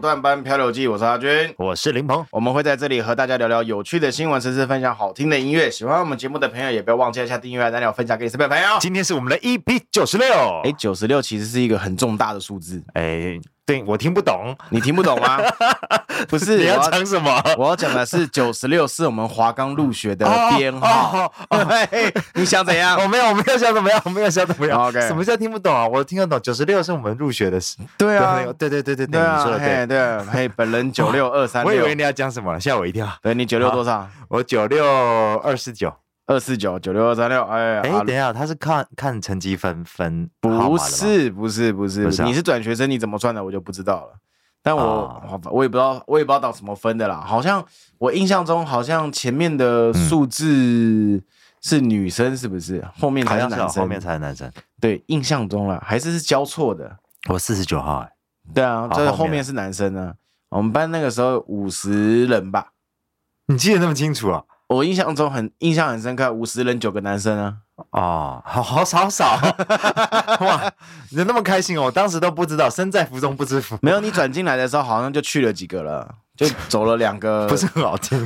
迎收听后段班漂流记，我是阿军，我是林鹏，我们会在这里和大家聊聊有趣的新闻，甚至分享好听的音乐。喜欢我们节目的朋友，也不要忘记按下订阅，按钮分享给身边的朋友。今天是我们的 EP 九十六，哎，九十六其实是一个很重大的数字，哎。对，我听不懂，你听不懂吗？不是，你要讲什么？我要讲的是九十六，是我们华冈入学的编号。你想怎样？我没有，我没有想怎么样，我没有想怎么样。OK，什么叫听不懂啊？我听得懂，九十六是我们入学的时。对啊，对对对对对，你说的对对。嘿，本人九六二三。我以为你要讲什么，吓我一跳。对，你九六多少？我九六二四九。二四九九六二三六，哎哎，等一下，他是看看成绩分分，不是不是不是，你是转学生，你怎么算的我就不知道了。但我我也不知道，我也不知道到什么分的啦。好像我印象中，好像前面的数字是女生，是不是？后面才是男生，后面才是男生。对，印象中了，还是是交错的。我四十九号，哎，对啊，这后面是男生呢。我们班那个时候五十人吧，你记得那么清楚啊？我印象中很印象很深刻，五十人九个男生啊，哦，好好少少，哇，你那么开心哦，我当时都不知道，身在福中不知福。没有，你转进来的时候好像就去了几个了，就走了两个，不是很好听，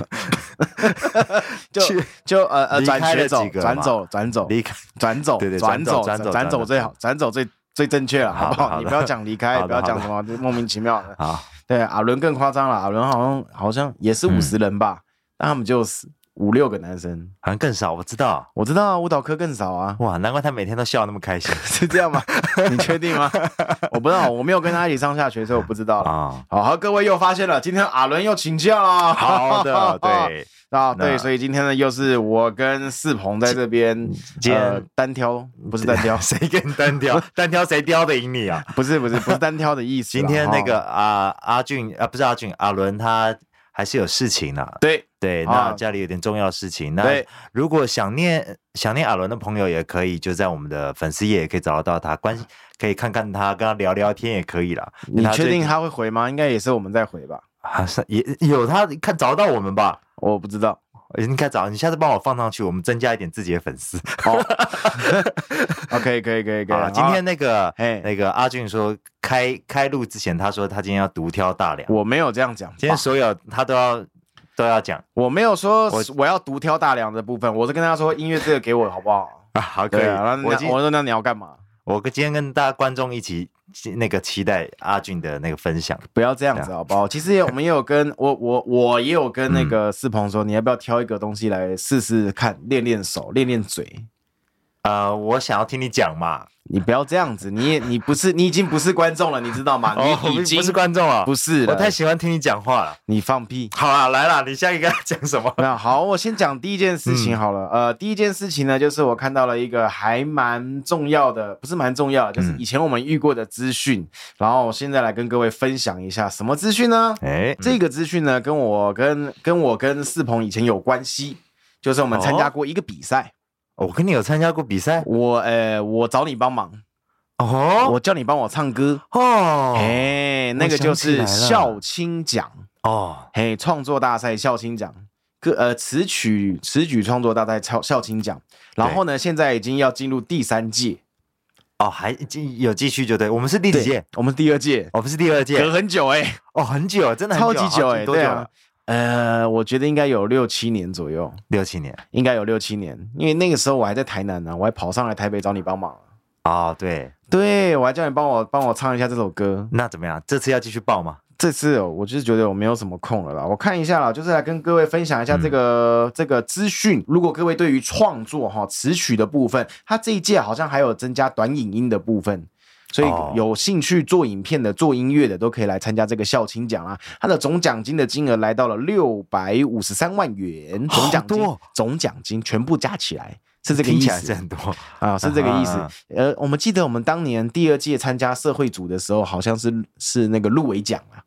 就就呃呃转学走，转走转走离开，转走对对转走转走转走最好，转走最最正确了，好不好？你不要讲离开，不要讲什么莫名其妙的。啊，对，阿伦更夸张了，阿伦好像好像也是五十人吧，但他们就是。五六个男生，好像更少。我知道，我知道啊，舞蹈课更少啊。哇，难怪他每天都笑那么开心，是这样吗？你确定吗？我不知道，我没有跟他一起上下学，所以我不知道啊。好，好，各位又发现了，今天阿伦又请假了。好的，对啊，对，所以今天呢，又是我跟四鹏在这边，呃，单挑，不是单挑，谁跟单挑？单挑谁挑的赢你啊？不是，不是，不是单挑的意思。今天那个阿阿俊啊，不是阿俊，阿伦他。还是有事情的，对对，那家里有点重要事情。那如果想念想念阿伦的朋友，也可以就在我们的粉丝页也可以找得到他，关可以看看他，跟他聊聊天也可以啦。你确定他会回吗？应该也是我们在回吧？啊，是也有他看找得到我们吧？我不知道，应该找你下次帮我放上去，我们增加一点自己的粉丝。好，OK，可以可以可以。今天那个哎那个阿俊说。开开录之前，他说他今天要独挑大梁。我没有这样讲，今天所有他都要都要讲。我没有说我要独挑大梁的部分，我是跟他说音乐这个给我好不好？啊，好，可以。我我说那你要干嘛？我跟今天跟大家观众一起那个期待阿俊的那个分享。不要这样子好不好？其实我们也有跟 我我我也有跟那个四鹏说，你要不要挑一个东西来试试看，练练手，练练嘴。呃，我想要听你讲嘛。你不要这样子，你也你不是你已经不是观众了，你知道吗？你已经不是观众了，不是。我太喜欢听你讲话了。你放屁！好了，来了，你下一个要讲什么？那，好，我先讲第一件事情好了。呃，第一件事情呢，就是我看到了一个还蛮重要的，不是蛮重要的，就是以前我们遇过的资讯。然后我现在来跟各位分享一下什么资讯呢？哎，这个资讯呢，跟我跟跟我跟四鹏以前有关系，就是我们参加过一个比赛。我跟你有参加过比赛，我呃，我找你帮忙哦，我叫你帮我唱歌哦，哎，那个就是校青奖哦，嘿，创作大赛校青奖，歌呃词曲词曲创作大赛校校青奖，然后呢，现在已经要进入第三届哦，还继有继续就对，我们是第几届？我们第二届，我们是第二届，隔很久哎，哦，很久，真的超级久哎，对啊。呃，我觉得应该有六七年左右，六七年应该有六七年，因为那个时候我还在台南呢，我还跑上来台北找你帮忙啊。哦，对对，我还叫你帮我帮我唱一下这首歌。那怎么样？这次要继续报吗？这次我就是觉得我没有什么空了啦。我看一下啦，就是来跟各位分享一下这个、嗯、这个资讯。如果各位对于创作哈词曲的部分，它这一届好像还有增加短影音的部分。所以有兴趣做影片的、做音乐的都可以来参加这个校青奖啊！它的总奖金的金额来到了六百五十三万元，总奖金，总奖金全部加起来是这个意思，是很多啊，是这个意思。呃，我们记得我们当年第二届参加社会组的时候，好像是是那个入围奖啊。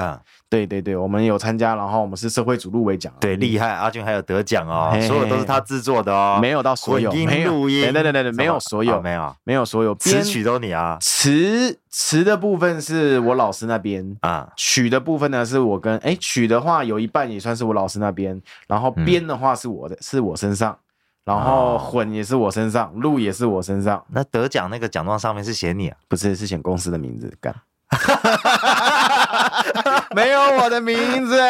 啊，对对对，我们有参加，然后我们是社会组入围奖，对，厉害，阿俊还有得奖哦，所有都是他制作的哦，没有到所有，没有。录音，对对对对，没有所有，没有。没有所有，词曲都你啊，词词的部分是我老师那边啊，曲的部分呢是我跟哎曲的话有一半也算是我老师那边，然后编的话是我的，是我身上，然后混也是我身上，录也是我身上，那得奖那个奖状上面是写你啊？不是，是写公司的名字干。没有我的名字。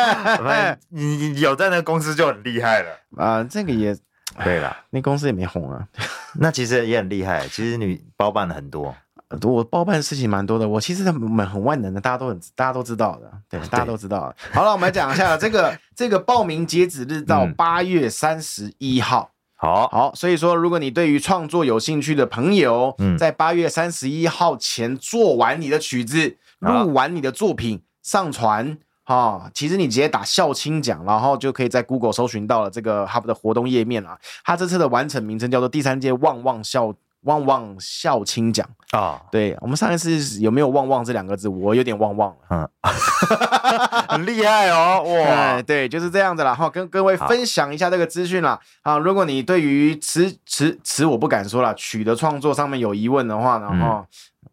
你你有在那个公司就很厉害了啊，这个也对了，那公司也没红啊。那其实也很厉害，其实你包办了很多。我包办的事情蛮多的，我其实很很万能的，大家都很大家都知道的，对，大家都知道。好了，我们来讲一下这个 这个报名截止日到八月三十一号。好好，所以说如果你对于创作有兴趣的朋友，在八月三十一号前做完你的曲子，录完你的作品，上传哈，其实你直接打校青奖，然后就可以在 Google 搜寻到了这个 HUB 的活动页面了。它这次的完整名称叫做第三届旺旺校。旺旺校青奖啊！对，我们上一次有没有“旺旺”这两个字？我有点忘忘了。嗯，很厉害哦！哇，对，就是这样子啦。哈，跟各位分享一下这个资讯啦。啊，如果你对于词词词我不敢说了，曲的创作上面有疑问的话呢，哈、嗯。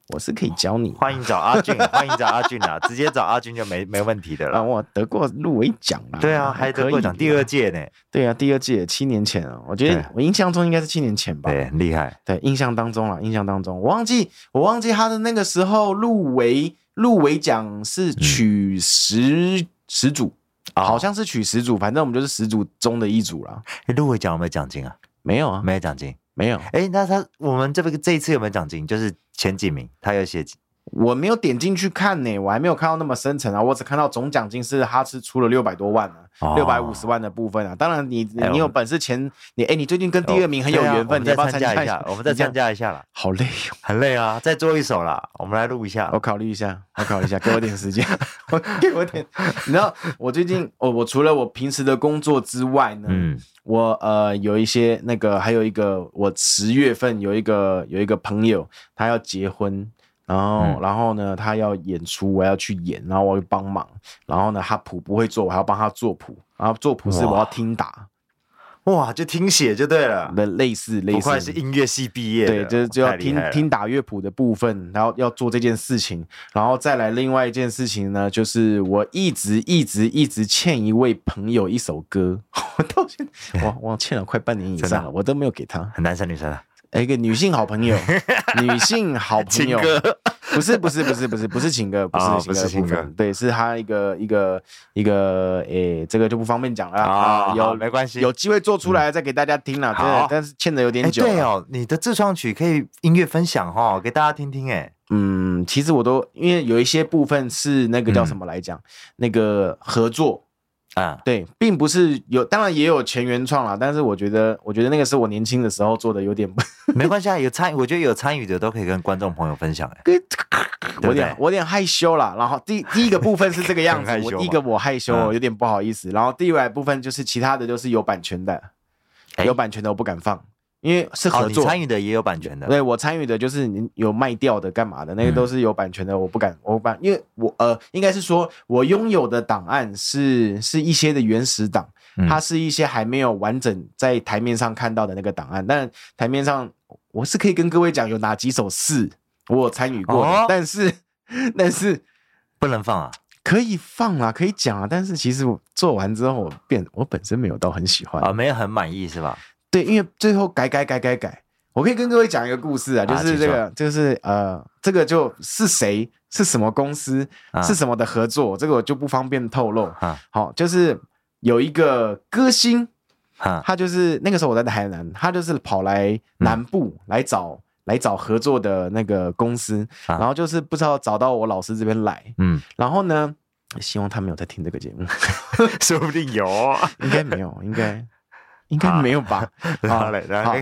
我是可以教你，欢迎找阿俊，欢迎找阿俊啊，直接找阿俊就没 没问题的了。我得过入围奖了，对啊，还得过奖，第二届呢？对啊，第二届，七年前啊，我觉得我印象中应该是七年前吧。对，很厉害。对，印象当中啊，印象当中，我忘记我忘记他的那个时候入围入围奖是取十十组，好像是取十组，反正我们就是十组中的一组了。入围奖有没有奖金啊？没有啊，没有奖金。没有，哎，那他我们这个这一次有没有奖金？就是前几名，他有写。我没有点进去看呢，我还没有看到那么深层啊，我只看到总奖金是哈斯出了六百多万呢，六百五十万的部分啊。当然你，你你有本事前你哎，你最近跟第二名很有缘分，你要不要参加一下？我们再参加一下啦。好累哟，很累啊，再做一首啦，我们来录一下。我考虑一下，我考虑一下，给我点时间，我给我点。你知道我最近，我我除了我平时的工作之外呢，嗯，我呃有一些那个，还有一个我十月份有一个有一个朋友他要结婚。然后，嗯、然后呢，他要演出，我要去演，然后我要帮忙。然后呢，他谱不会做，我还要帮他做谱。然后做谱是我要听打，哇，哇，就听写就对了。那类似类似，不愧是音乐系毕业，对，就是就要听听打乐谱的部分，然后要做这件事情。然后再来另外一件事情呢，就是我一直一直一直欠一位朋友一首歌，我到现在我我欠了快半年以上了，我都没有给他。很男生女生啊？一个女性好朋友，女性好朋友，不是不是不是不是不是情歌，不是情歌，对，是他一个一个一个，诶，这个就不方便讲了啊，有没关系，有机会做出来再给大家听了，对，但是欠的有点久。对哦，你的自创曲可以音乐分享哈，给大家听听哎。嗯，其实我都因为有一些部分是那个叫什么来讲，那个合作。啊，对，并不是有，当然也有全原创啦，但是我觉得，我觉得那个是我年轻的时候做的，有点 没关系啊，有参与，我觉得有参与的都可以跟观众朋友分享哎，我有点我有点害羞啦，然后第第一个部分是这个样子，我第一个我害羞，有点不好意思，然后第二部分就是其他的就是有版权的，有版权的我不敢放。因为是合作，参与的也有版权的。对，我参与的就是你有卖掉的干嘛的，那个都是有版权的，我不敢，我不敢，因为我呃，应该是说我拥有的档案是是一些的原始档，它是一些还没有完整在台面上看到的那个档案。但台面上我是可以跟各位讲有哪几首是我有参与过的，但是 但是不能放啊，可以放啊，可以讲啊，但是其实我做完之后我变我本身没有到很喜欢啊，没有很满意是吧？对，因为最后改改改改改，我可以跟各位讲一个故事啊，就是这个，就是呃，这个就是谁是什么公司是什么的合作，这个我就不方便透露。好，就是有一个歌星，他就是那个时候我在台南，他就是跑来南部来找来找合作的那个公司，然后就是不知道找到我老师这边来，嗯，然后呢，希望他没有在听这个节目，说不定有，应该没有，应该。应该没有吧？好嘞，好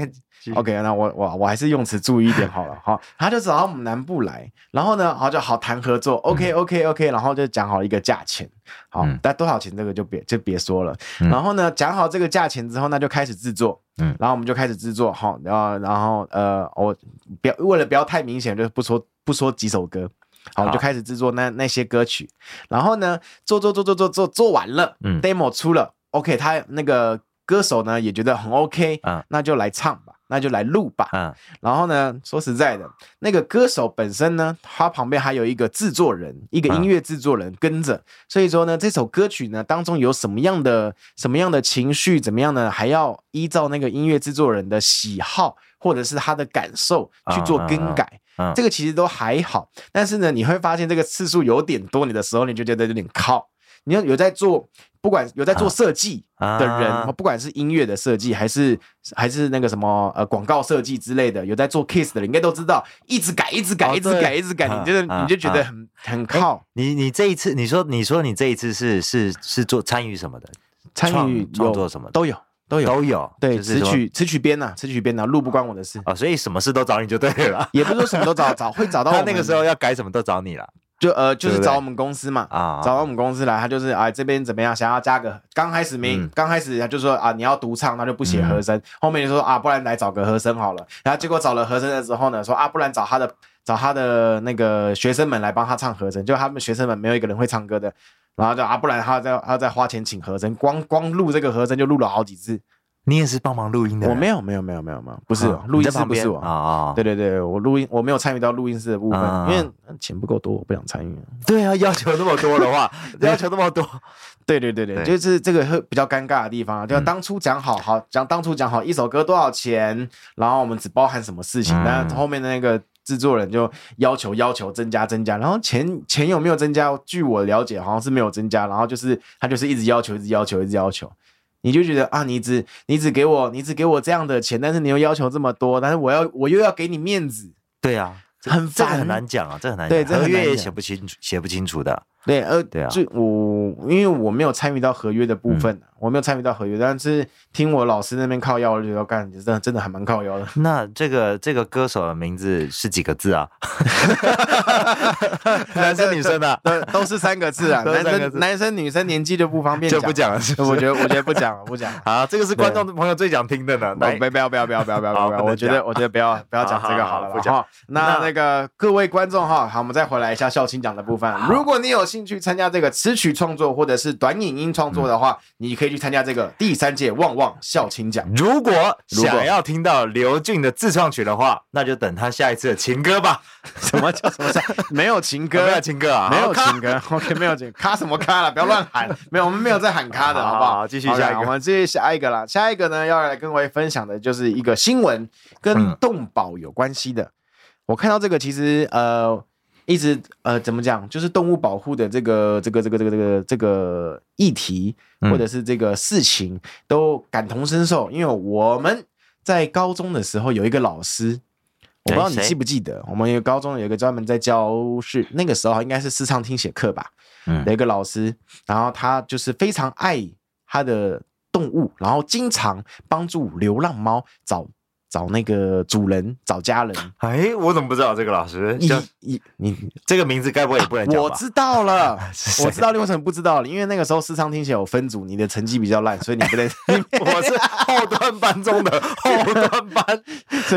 ，OK，那我我我还是用词注意一点好了。好，他就找到我们南部来，然后呢，好就好谈合作，OK OK OK，然后就讲好一个价钱，好，但多少钱这个就别就别说了。然后呢，讲好这个价钱之后，那就开始制作，嗯，然后我们就开始制作，好，然后然后呃，我不要为了不要太明显，就不说不说几首歌，好，我就开始制作那那些歌曲，然后呢，做做做做做做做完了，嗯，demo 出了，OK，他那个。歌手呢也觉得很 OK，嗯，那就来唱吧，那就来录吧，嗯，然后呢，说实在的，那个歌手本身呢，他旁边还有一个制作人，一个音乐制作人跟着，所以说呢，这首歌曲呢当中有什么样的什么样的情绪，怎么样呢，还要依照那个音乐制作人的喜好或者是他的感受去做更改。嗯，这个其实都还好。但是呢，你会发现这个次数有点多，你的时候你就觉得有点靠。你要有在做，不管有在做设计的人，啊、不管是音乐的设计，还是还是那个什么呃广告设计之类的，有在做 Kiss 的人，应该都知道，一直改，一直改，哦、一直改，一直改，你就是你就觉得很、啊、很靠。你你这一次，你说你说你这一次是是是做参与什么的？参与创作什么都有都有都有。对，词曲词曲编呐，词曲编呐，录不关我的事啊、哦，所以什么事都找你就对了。也不是说什么都找 找会找到。他那个时候要改什么都找你了。就呃，就是找我们公司嘛，啊，找到我们公司来，他就是啊，这边怎么样，想要加个，刚开始没，刚、嗯、开始他就说啊，你要独唱，那就不写和声，嗯、后面就说啊，不然来找个和声好了，然后结果找了和声的时候呢，说啊，不然找他的，找他的那个学生们来帮他唱和声，就他们学生们没有一个人会唱歌的，然后就啊，不然他要再他要再花钱请和声，光光录这个和声就录了好几次。你也是帮忙录音的？我没有，没有，没有，没有，没有，不是录音室，不是我啊。对对对，我录音，我没有参与到录音室的部分，因为钱不够多，我不想参与。对啊，要求那么多的话，要求那么多，对对对对，就是这个会比较尴尬的地方。就当初讲好好讲，当初讲好一首歌多少钱，然后我们只包含什么事情，但后面的那个制作人就要求要求增加增加，然后钱钱有没有增加？据我了解，好像是没有增加，然后就是他就是一直要求，一直要求，一直要求。你就觉得啊，你只你只给我你只给我这样的钱，但是你又要求这么多，但是我要我又要给你面子，对啊，很烦，这很难讲啊，这很难讲，对，这合约也写不清楚，写不清楚的。对，呃，对啊，就我因为我没有参与到合约的部分，嗯、我没有参与到合约，但是听我老师那边靠腰，我就觉得干，真的真的还蛮靠腰的。那这个这个歌手的名字是几个字啊？男生女生的、啊，都是三个字啊。男生男生女生年纪就不方便讲，就不讲了是不是。我觉得我觉得不讲了，不讲。好，这个是观众朋友最想听的呢。来，不要不要不要不要不要不要不要，我觉得我觉得不要不要讲这个好了不讲。那那个各位观众哈，好，我们再回来一下校庆奖的部分。如果你有兴趣参加这个。词曲创作或者是短影音创作的话，嗯、你可以去参加这个第三届旺旺校青奖。如果想要听到刘俊的自创曲的话，那就等他下一次的情歌吧。什么叫什么叫 没有情歌？没有情歌啊？没有情歌。OK，没有情咖什么咖了？不要乱喊。没有，我们没有在喊咖的，好不好？继续下一个。我们继续下一个啦。下一个呢，要来跟各位分享的就是一个新闻，跟动保有关系的。嗯、我看到这个，其实呃。一直呃，怎么讲？就是动物保护的这个这个这个这个这个这个议题，或者是这个事情，都感同身受。因为我们在高中的时候有一个老师，我不知道你记不记得，我们有高中有一个专门在教是那个时候应该是视唱听写课吧，嗯，的一个老师，然后他就是非常爱他的动物，然后经常帮助流浪猫找。找那个主人，找家人。哎，我怎么不知道这个老师？你你你这个名字该不会也不能讲吧？我知道了，我知道你为什么不知道了，因为那个时候视唱听写有分组，你的成绩比较烂，所以你不能。我是后端班中的后端班，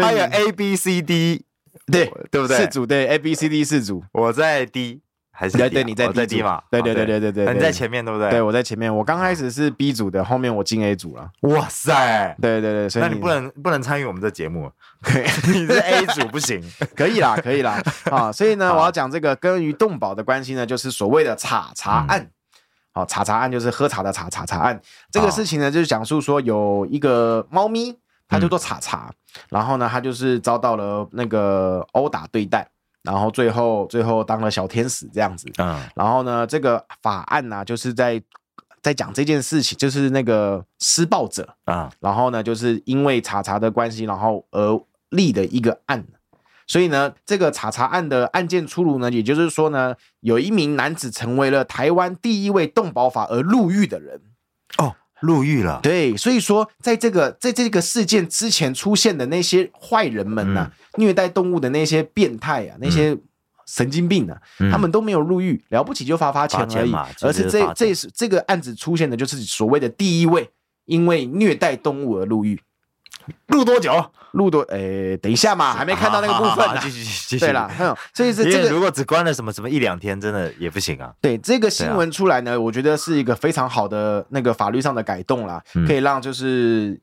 还有 A B C D，对对不对？四组对 A B C D 四组，我在 D。还是对对，你在？对对对对对对，你在前面对不对？对，我在前面。我刚开始是 B 组的，后面我进 A 组了。哇塞！对对对，所以那你不能不能参与我们的节目 你是 A 组不行。可以啦，可以啦。啊，所以呢，我要讲这个跟于动保的关系呢，就是所谓的茶茶案。好，茶茶案就是喝茶的茶茶茶案。这个事情呢，就是讲述说有一个猫咪，它叫做茶茶，然后呢，它就是遭到了那个殴打对待。然后最后最后当了小天使这样子，嗯，然后呢，这个法案呢、啊，就是在在讲这件事情，就是那个施暴者。啊，然后呢，就是因为查查的关系，然后而立的一个案，所以呢，这个查查案的案件出炉呢，也就是说呢，有一名男子成为了台湾第一位动保法而入狱的人。哦。入狱了，对，所以说，在这个在这个事件之前出现的那些坏人们呐、虐待动物的那些变态啊，那些神经病啊，嗯、他们都没有入狱，了不起就罚罚钱而已，而是这这是这个案子出现的就是所谓的第一位因为虐待动物而入狱。录多久？录多？诶，等一下嘛，还没看到那个部分呢。继续继续。对了，所以是 这个，如果只关了什么什么一两天，真的也不行啊。对，这个新闻出来呢，我觉得是一个非常好的那个法律上的改动啦，可以让就是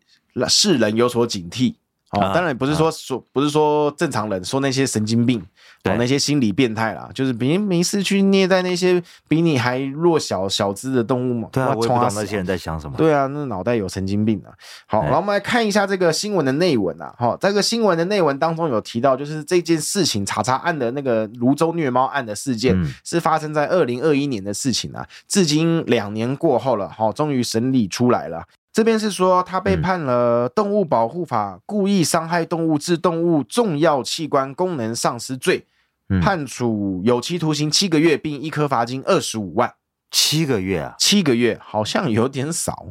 世人有所警惕哦，当然不是说说不是说正常人，说那些神经病，哦，那些心理变态啦，就是别人没事去虐待那些比你还弱小小只的动物嘛。对啊，我也不懂那些人在想什么。对啊，那脑袋有神经病啊。好，然后我们来看一下这个新闻的内文啊。好，这个新闻的内文当中有提到，就是这件事情查查案的那个泸州虐猫案的事件，是发生在二零二一年的事情啊。至今两年过后了，好，终于审理出来了。这边是说，他被判了《动物保护法》故意伤害动物致动物重要器官功能丧失罪，判处有期徒刑七个月，并一颗罚金二十五万。七个月啊？七个月好像有点少。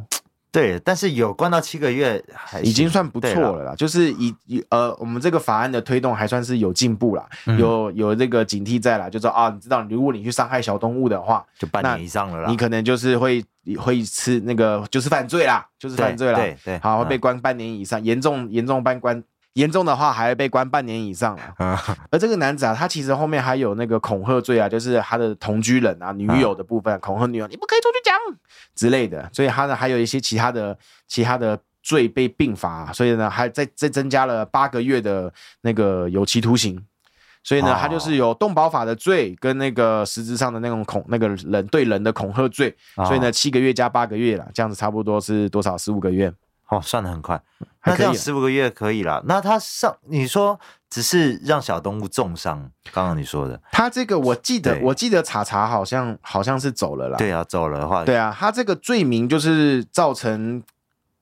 对，但是有关到七个月，已经算不错了啦。就是以呃，我们这个法案的推动还算是有进步啦，嗯、有有这个警惕在啦，就说啊，你知道，如果你去伤害小动物的话，就半年以上了啦。你可能就是会会吃那个，就是犯罪啦，就是犯罪啦。对对，对，好，会被关半年以上，严重严重半关。严重的话还会被关半年以上啊！而这个男子啊，他其实后面还有那个恐吓罪啊，就是他的同居人啊、女友的部分恐吓女友，你不可以出去讲之类的，所以他呢还有一些其他的其他的罪被并罚，所以呢还再再增加了八个月的那个有期徒刑，所以呢他就是有动保法的罪跟那个实质上的那种恐那个人对人的恐吓罪，所以呢七个月加八个月了，这样子差不多是多少？十五个月。哦，算的很快，那这样十五个月可以了。那他上，你说只是让小动物重伤，刚刚你说的，他这个我记得，我记得查查好像好像是走了啦。对啊，走了的话，对啊，他这个罪名就是造成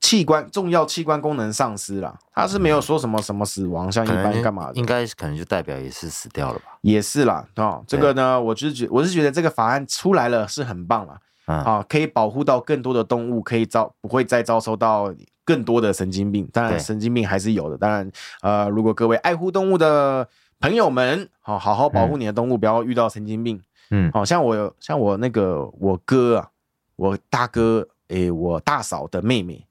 器官重要器官功能丧失了，他是没有说什么什么死亡，像一般干嘛的，应该可能就代表也是死掉了吧？也是啦，哦，这个呢，我就是觉我是觉得这个法案出来了是很棒了，啊，可以保护到更多的动物，可以遭不会再遭受到。更多的神经病，当然神经病还是有的。当然，呃，如果各位爱护动物的朋友们，好好好保护你的动物，不要遇到神经病。嗯，好像我像我那个我哥啊，我大哥，诶、欸，我大嫂的妹妹，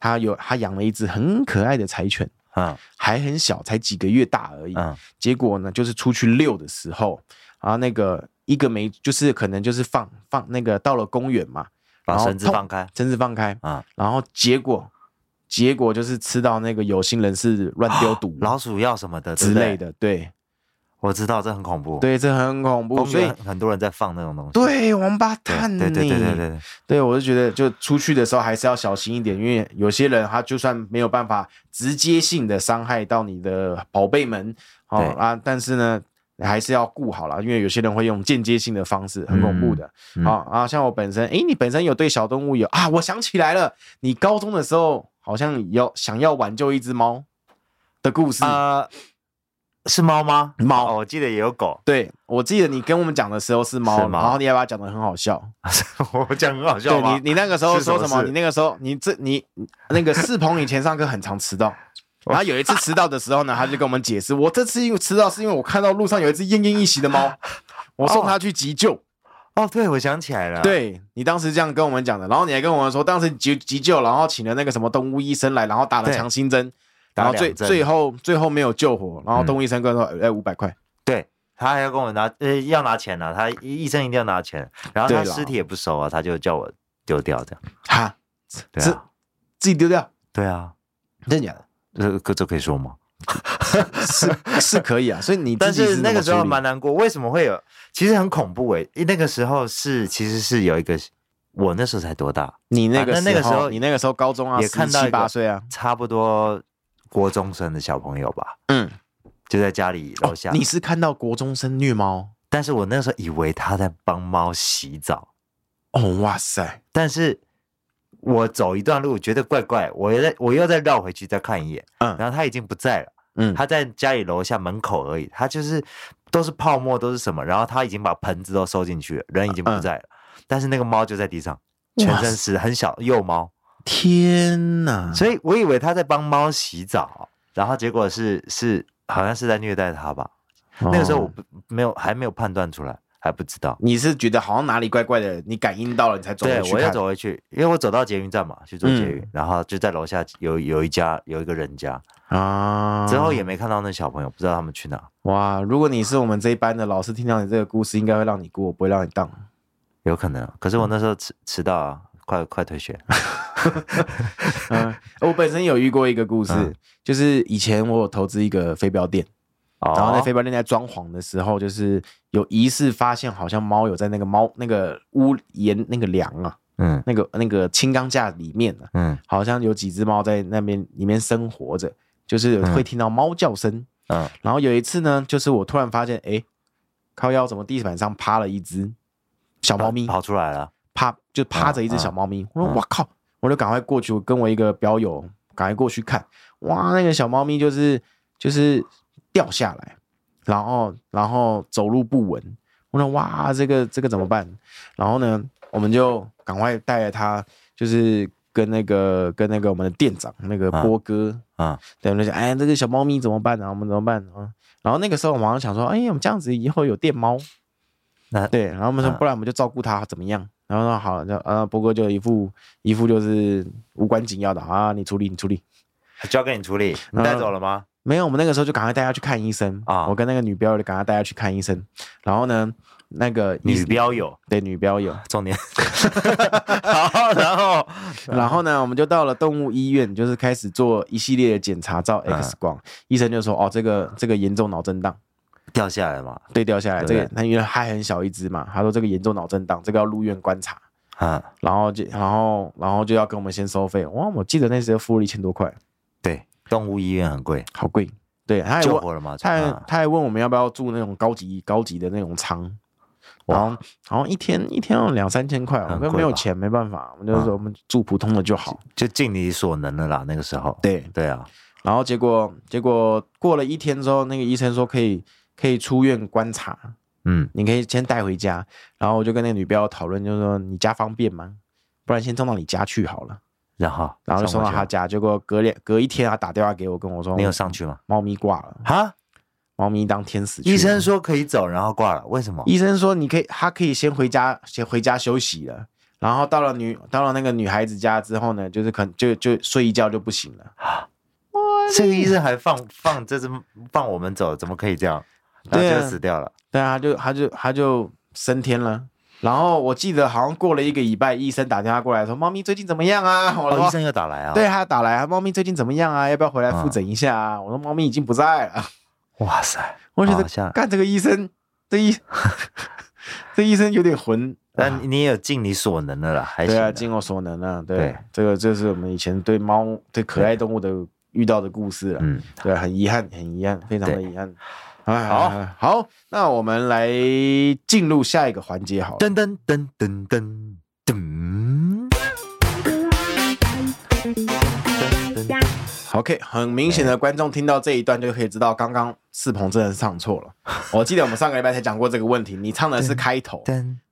她有她养了一只很可爱的柴犬，啊，还很小，才几个月大而已。结果呢，就是出去遛的时候，然后那个一个没，就是可能就是放放那个到了公园嘛，把绳子放开，绳子放开啊，然后结果。结果就是吃到那个有心人士乱丢毒，老鼠药什么的之类的。对，我知道这很恐怖。对，这很恐怖。所以很多人在放那种东西。对，王八蛋。对对对对对。对，我就觉得就出去的时候还是要小心一点，因为有些人他就算没有办法直接性的伤害到你的宝贝们，哦啊，但是呢。你还是要顾好了，因为有些人会用间接性的方式，很恐怖的。嗯嗯、啊啊，像我本身，诶，你本身有对小动物有啊？我想起来了，你高中的时候好像有想要挽救一只猫的故事啊、呃？是猫吗？猫、哦，我记得也有狗。对，我记得你跟我们讲的时候是猫，然后你还把它讲的很好笑。我讲很好笑吗？你你那个时候说什么？什么你那个时候，你这你那个四鹏以前上课很常迟到。然后有一次迟到的时候呢，他就跟我们解释，我这次因为迟到是因为我看到路上有一只奄奄一息的猫，我送它去急救。哦，对，我想起来了，对，你当时这样跟我们讲的，然后你还跟我们说，当时急急救，然后请了那个什么动物医生来，然后打了强心针，然后最最后最后没有救活，然后动物医生跟我说，哎，五百块，对，他还要跟我拿，呃，要拿钱呢，他医生一定要拿钱，然后他尸体也不熟啊，他就叫我丢掉这样，哈，对啊，自己丢掉，对啊，真的假的？这个这可以说吗？是是可以啊，所以你但是那个时候蛮难过，为什么会有？其实很恐怖诶、欸，那个时候是其实是有一个，我那时候才多大？你那个那个时候，你那个时候高中啊，也看到七八岁啊，差不多国中生的小朋友吧？嗯，就在家里楼下、哦。你是看到国中生虐猫？但是我那时候以为他在帮猫洗澡。哦哇塞！但是。我走一段路觉得怪怪，我又再我又再绕回去再看一眼，嗯，然后他已经不在了，嗯，他在家里楼下门口而已，他就是都是泡沫都是什么，然后他已经把盆子都收进去了，人已经不在了，嗯、但是那个猫就在地上，全身是很小幼猫，天哪！所以我以为他在帮猫洗澡，然后结果是是好像是在虐待它吧，哦、那个时候我不没有还没有判断出来。还不知道，你是觉得好像哪里怪怪的，你感应到了，你才走回去。对，我要走回去，因为我走到捷运站嘛，去坐捷运，嗯、然后就在楼下有有一家有一个人家啊，之后也没看到那小朋友，不知道他们去哪。哇，如果你是我们这一班的老师，听到你这个故事，应该会让你过，不会让你当。有可能，可是我那时候迟迟到啊，快快退学。嗯，我本身有遇过一个故事，嗯、就是以前我有投资一个飞镖店，哦、然后那飞镖店在装潢的时候，就是有疑似发现好像猫有在那个猫那个屋檐那个梁啊，嗯，那个那个轻钢架里面呢、啊，嗯，好像有几只猫在那边里面生活着，就是会听到猫叫声，嗯，然后有一次呢，就是我突然发现，哎，靠腰怎么地板上趴了一只小猫咪跑出来了。趴就趴着一只小猫咪，我说我靠，我就赶快过去，我跟我一个表友赶快过去看，哇，那个小猫咪就是就是掉下来，然后然后走路不稳，我说哇，这个这个怎么办？然后呢，我们就赶快带着他，就是跟那个跟那个我们的店长那个波哥啊，对，我们就讲，哎，这个小猫咪怎么办啊？我们怎么办啊？然后那个时候我马上想说，哎，我们这样子以后有电猫，那对，然后我们说，不然我们就照顾它怎么样？然后说好，就呃，波哥就一副一副就是无关紧要的啊，你处理，你处理，交给你处理。你带走了吗？没有，我们那个时候就赶快带他去看医生啊。我跟那个女标友就赶快带他去看医生。然后呢，那个女标友对女标友重点。好，然后 然后呢，我们就到了动物医院，就是开始做一系列的检查，照 X 光。嗯、医生就说哦，这个这个严重脑震荡。掉下来嘛？对，掉下来。这个他因为还很小一只嘛，他说这个严重脑震荡，这个要入院观察啊。然后就然后然后就要跟我们先收费。哇，我记得那时候付了一千多块。对，动物医院很贵，好贵。对，他还救活了吗？他还他还问我们要不要住那种高级高级的那种舱。然后然后一天一天要两三千块，我们没有钱，没办法，我们就说我们住普通的就好，就尽你所能的啦。那个时候，对对啊。然后结果结果过了一天之后，那个医生说可以。可以出院观察，嗯，你可以先带回家，然后我就跟那个女标讨论，就是说你家方便吗？不然先送到你家去好了。然后，然后就送到他家，结果隔两隔一天，他打电话给我，跟我说你有上去吗？猫咪挂了哈，猫咪当天使。医生说可以走，然后挂了，为什么？医生说你可以，他可以先回家，先回家休息了。然后到了女到了那个女孩子家之后呢，就是可能就就睡一觉就不行了。哇，这个医生还放放这只放我们走，怎么可以这样？然后，就死掉了。对啊，他就他就他就升天了。然后我记得好像过了一个礼拜，医生打电话过来说：“猫咪最近怎么样啊？”我说：“医生又打来啊？”对，他打来啊，猫咪最近怎么样啊？要不要回来复诊一下啊？我说：“猫咪已经不在了。”哇塞！我觉得干这个医生，这医 这医生有点混。但你也有尽你所能的啦，还是对啊，尽我所能啊。对，这个就是我们以前对猫对可爱动物的遇到的故事了。嗯，对，很遗憾，很遗憾，非常的遗憾。好好，那我们来进入下一个环节，好。噔噔噔噔噔噔。OK，很明显的观众听到这一段就可以知道，刚刚四鹏真的是唱错了。我记得我们上个礼拜才讲过这个问题，你唱的是开头。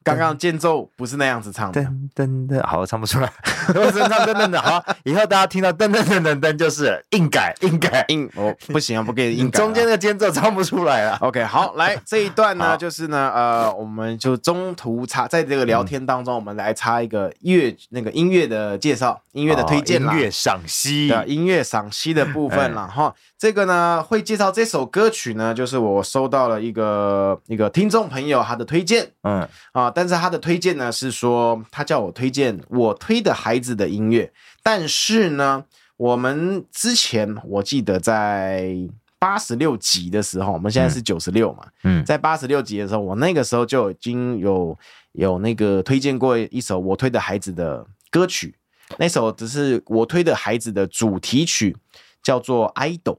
刚刚间奏不是那样子唱的，噔噔噔，好，我唱不出来，我只能唱噔噔噔。好，以后大家听到噔噔噔噔噔就是硬改，硬改，硬，我不行啊，不给你硬改，中间那个间奏唱不出来了。OK，好，来这一段呢，就是呢，呃，我们就中途插，在这个聊天当中，我们来插一个乐那个音乐的介绍，音乐的推荐啦，音乐赏析。的音乐赏析的部分了 哈。这个呢，会介绍这首歌曲呢，就是我收到了一个一个听众朋友他的推荐，嗯。啊，但是他的推荐呢是说他叫我推荐我推的孩子的音乐，但是呢，我们之前我记得在八十六集的时候，我们现在是九十六嘛，嗯，在八十六集的时候，我那个时候就已经有有那个推荐过一首我推的孩子的歌曲，那首只是我推的孩子的主题曲，叫做《爱豆》。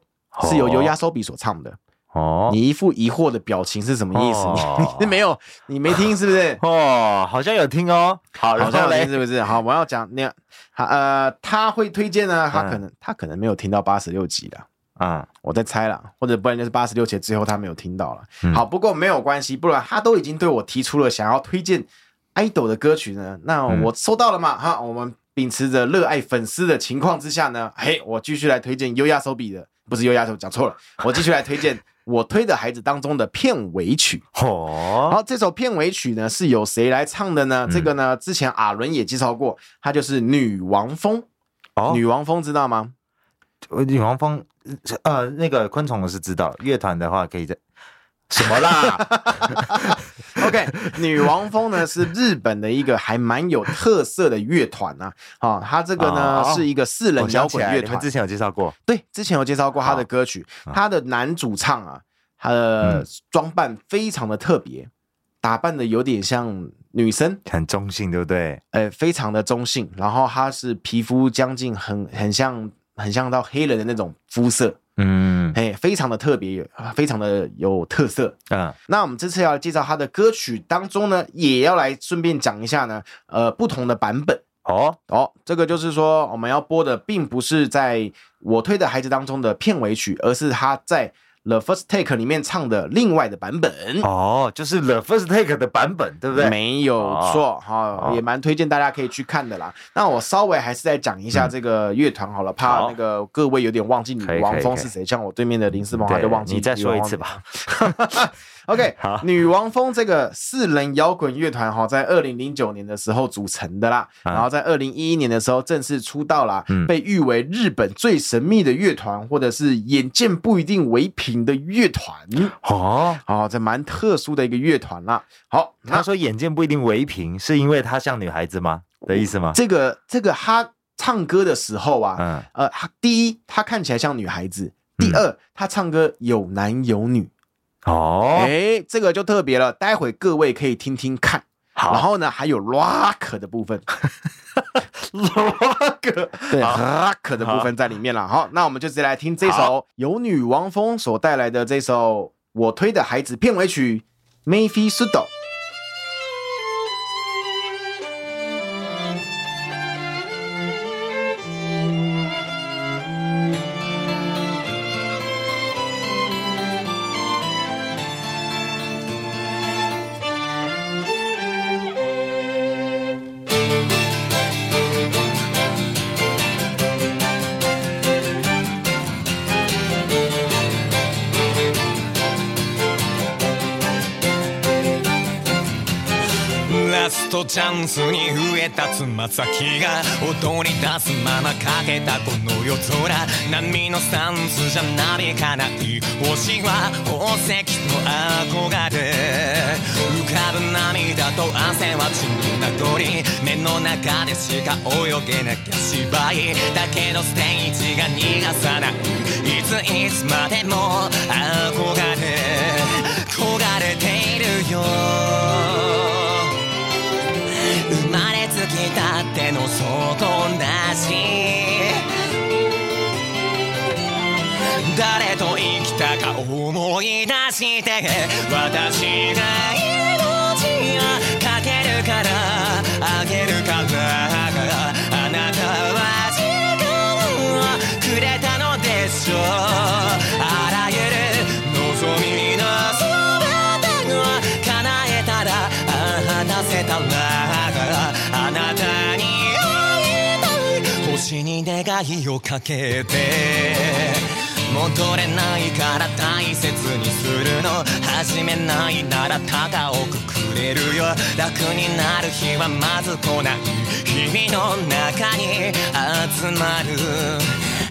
是由尤亚索比所唱的哦，你一副疑惑的表情是什么意思？哦、你没有，你没听是不是？哦，好像有听哦，好，好像有听是不是？好，我要讲那样，呃，他会推荐呢，他可能、嗯、他可能没有听到八十六集的啊，嗯、我在猜了，或者不然就是八十六集之后他没有听到了。嗯、好，不过没有关系，不然他都已经对我提出了想要推荐爱豆的歌曲呢，那我收到了嘛？哈，我们秉持着热爱粉丝的情况之下呢，嘿，我继续来推荐优雅手笔的。不是优雅手讲错了，我继续来推荐我推的孩子当中的片尾曲。哦，好，这首片尾曲呢是由谁来唱的呢？嗯、这个呢之前阿伦也介绍过，他就是女王蜂。哦，女王蜂知道吗？女王蜂，呃，那个昆虫我是知道，乐团的话可以在什么啦？OK，女王蜂呢是日本的一个还蛮有特色的乐团呐。啊，它这个呢、哦、是一个四人摇滚乐团。之前有介绍过，对，之前有介绍过他的歌曲。他的男主唱啊，他的装扮非常的特别，打扮的有点像女生，很中性，对不对？呃，非常的中性。然后他是皮肤将近很很像很像到黑人的那种肤色。嗯，哎，非常的特别，非常的有特色。嗯，那我们这次要介绍他的歌曲当中呢，也要来顺便讲一下呢，呃，不同的版本。哦哦，这个就是说，我们要播的并不是在我推的孩子当中的片尾曲，而是他在。The First Take 里面唱的另外的版本哦，就是 The First Take 的版本，对不对？没有错哈、哦哦，也蛮推荐大家可以去看的啦。那我稍微还是再讲一下这个乐团好了、嗯，怕那个各位有点忘记你王峰是谁，像我对面的林思萌他就忘记。你再说一次吧。OK，好，女王蜂这个四人摇滚乐团哈，在二零零九年的时候组成的啦，嗯、然后在二零一一年的时候正式出道啦，嗯、被誉为日本最神秘的乐团，或者是眼见不一定为凭的乐团哦，哦，这蛮特殊的一个乐团啦。好，他说眼见不一定为凭，是因为他像女孩子吗？的意思吗？这个这个他唱歌的时候啊，嗯，呃，第一他看起来像女孩子，第二、嗯、他唱歌有男有女。哦，哎，这个就特别了，待会各位可以听听看。好，然后呢，还有 rock 的部分，rock 对 rock 的部分在里面了。好，那我们就直接来听这首由女王蜂所带来的这首我推的孩子片尾曲《Maybe Sudo》。ンスに増えたつま先が踊り出すままかけたこの夜空波のスタンスじゃなびかない星は宝石と憧れ浮かぶ涙と汗は血の名残目の中でしか泳げなきゃ芝居だけどステージが逃がさないいついつまでも憧れ焦がれているよの底なし谁と生きたか思い出して私が命をかけるからあげるからあな。たは时间をくれたのでしょうあらゆる望みの全てを叶えたら果たせたらあなた星に愿いをかけて戻れないから大切にするの始めないなら高くくれるよ楽になる日はまず来ない日々の中に集まる